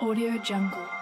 Audio Jungle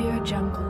Audio Jungle.